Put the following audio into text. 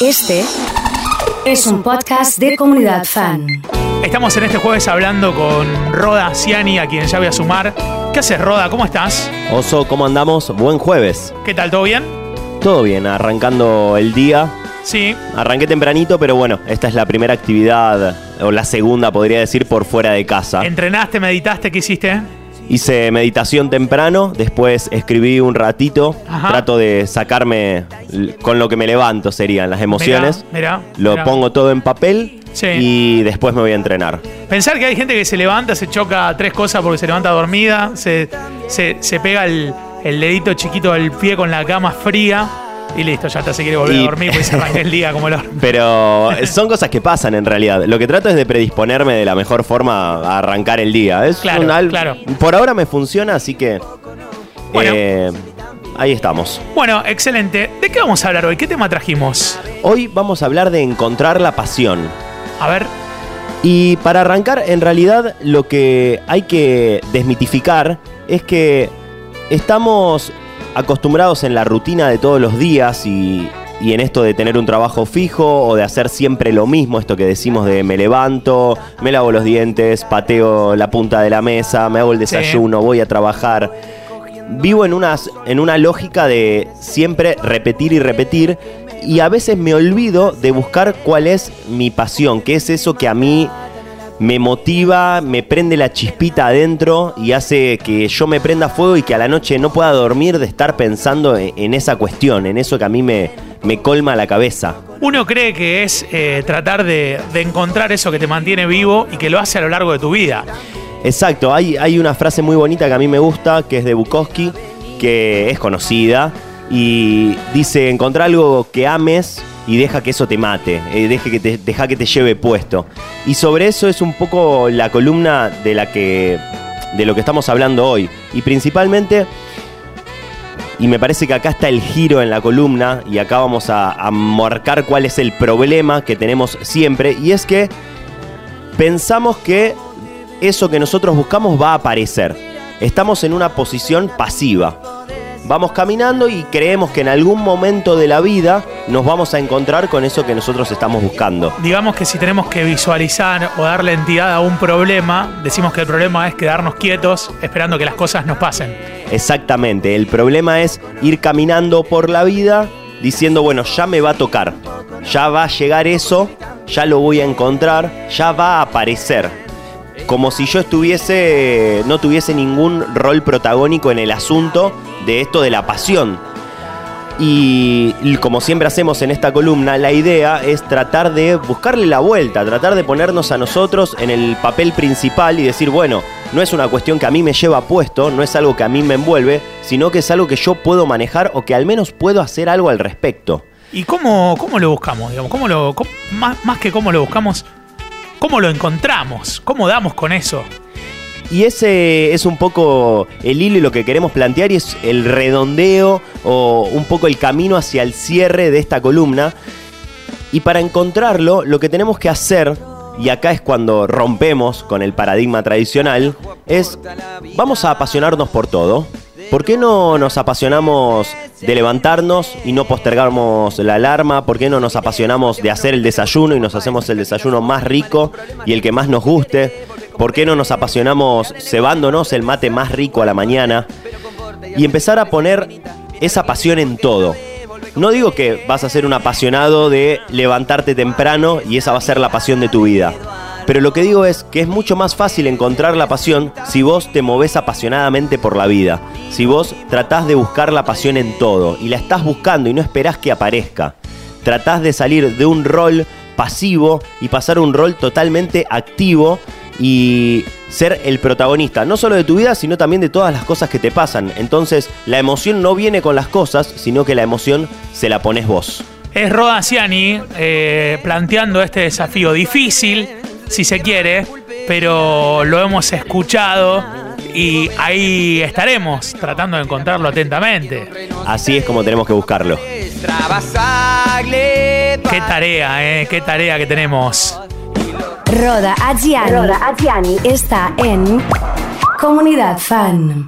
Este es un podcast de comunidad fan. Estamos en este jueves hablando con Roda Ciani, a quien ya voy a sumar. ¿Qué haces, Roda? ¿Cómo estás? Oso, ¿cómo andamos? Buen jueves. ¿Qué tal? ¿Todo bien? Todo bien, arrancando el día. Sí. Arranqué tempranito, pero bueno, esta es la primera actividad, o la segunda podría decir, por fuera de casa. ¿Entrenaste, meditaste? ¿Qué hiciste? Hice meditación temprano, después escribí un ratito, Ajá. trato de sacarme con lo que me levanto serían las emociones. Mirá, mirá, lo mirá. pongo todo en papel Sí. y después me voy a entrenar. Pensar que hay gente que se levanta, se choca tres cosas porque se levanta dormida, se, se, se pega el, el dedito chiquito del pie con la cama fría y listo, ya está, se quiere volver Y- a dormir porque se arranca el día como lo... Pero son cosas que pasan en realidad. Lo que trato es de predisponerme de la mejor forma a arrancar el día. Es Claro, al- claro. Por ahora me funciona, así que Bueno. eh, ahí estamos. Bueno, excelente. ¿De qué vamos a hablar hoy? ¿Qué tema trajimos? Hoy vamos a hablar de encontrar la pasión. A ver, Y para arrancar, en realidad lo que hay que desmitificar es que estamos acostumbrados en la rutina de todos los días y, y en esto de tener un trabajo fijo o de hacer siempre lo mismo, esto que decimos de me levanto, me lavo los dientes, pateo la punta de la mesa, me hago el desayuno, voy a trabajar. Vivo en, unas, en una lógica de siempre repetir y repetir y a veces me olvido de buscar cuál es mi pasión, qué es eso que a mí me motiva, me prende la chispita adentro y hace que yo me prenda fuego y que a la noche no pueda dormir de estar pensando en, en esa cuestión, en eso que a mí me, me colma la cabeza. uno cree que es eh, tratar de, de encontrar eso que te mantiene vivo y que lo hace a lo largo de tu vida. Exacto, hay, hay una frase muy bonita que a mí me gusta, que es de Bukowski, que es conocida, y dice, encontrar algo que ames y deja que eso te mate, eh, que te, deja que te lleve puesto. Y sobre eso es un poco la columna de la que de lo que estamos hablando hoy. Y principalmente, y me parece que acá está el giro en la columna, y acá vamos a marcar cuál es el problema que tenemos siempre, y es que pensamos que eso que nosotros buscamos va a aparecer. Estamos en una posición pasiva. Vamos caminando y creemos que en algún momento de la vida nos vamos a encontrar con eso que nosotros estamos buscando. Digamos que si tenemos que visualizar o darle entidad a un problema, decimos que el problema es quedarnos quietos esperando que las cosas nos pasen. Exactamente, el problema es ir caminando por la vida diciendo, bueno, ya me va a tocar, ya va a llegar eso, ya lo voy a encontrar, ya va a aparecer. Como si yo estuviese, no tuviese ningún rol protagónico en el asunto de esto de la pasión. Y, como siempre hacemos en esta columna, la idea es tratar de buscarle la vuelta, tratar de ponernos a nosotros en el papel principal y decir, bueno, no es una cuestión que a mí me lleva puesto, no es algo que a mí me envuelve, sino que es algo que yo puedo manejar o que al menos puedo hacer algo al respecto. ¿Y cómo, cómo lo buscamos? Digamos? ¿Cómo lo, más, más que cómo lo buscamos, ¿cómo lo encontramos? ¿Cómo damos con eso? Y ese es un poco el hilo y lo que queremos plantear y es el redondeo o un poco el camino hacia el cierre de esta columna. Y para encontrarlo, lo que tenemos que hacer, y acá es cuando rompemos con el paradigma tradicional, es vamos a apasionarnos por todo. ¿Por qué no nos apasionamos de levantarnos y no postergamos la alarma? ¿Por qué no nos apasionamos de hacer el desayuno y nos hacemos el desayuno más rico y el que más nos guste? ¿Por qué no nos apasionamos cebándonos el mate más rico a la mañana? Y empezar a poner esa pasión en todo. No digo que vas a ser un apasionado de levantarte temprano y esa va a ser la pasión de tu vida. Pero lo que digo es que es mucho más fácil encontrar la pasión si vos te movés apasionadamente por la vida. Si vos tratás de buscar la pasión en todo y la estás buscando y no esperás que aparezca. Tratás de salir de un rol pasivo y pasar a un rol totalmente activo y ser el protagonista, no solo de tu vida, sino también de todas las cosas que te pasan. Entonces, la emoción no viene con las cosas, sino que la emoción se la pones vos. Es Roda Ciani eh, planteando este desafío difícil, si se quiere, pero lo hemos escuchado y ahí estaremos tratando de encontrarlo atentamente. Así es como tenemos que buscarlo. Qué tarea, eh, qué tarea que tenemos. Roda Aziani está en Comunidad Fan.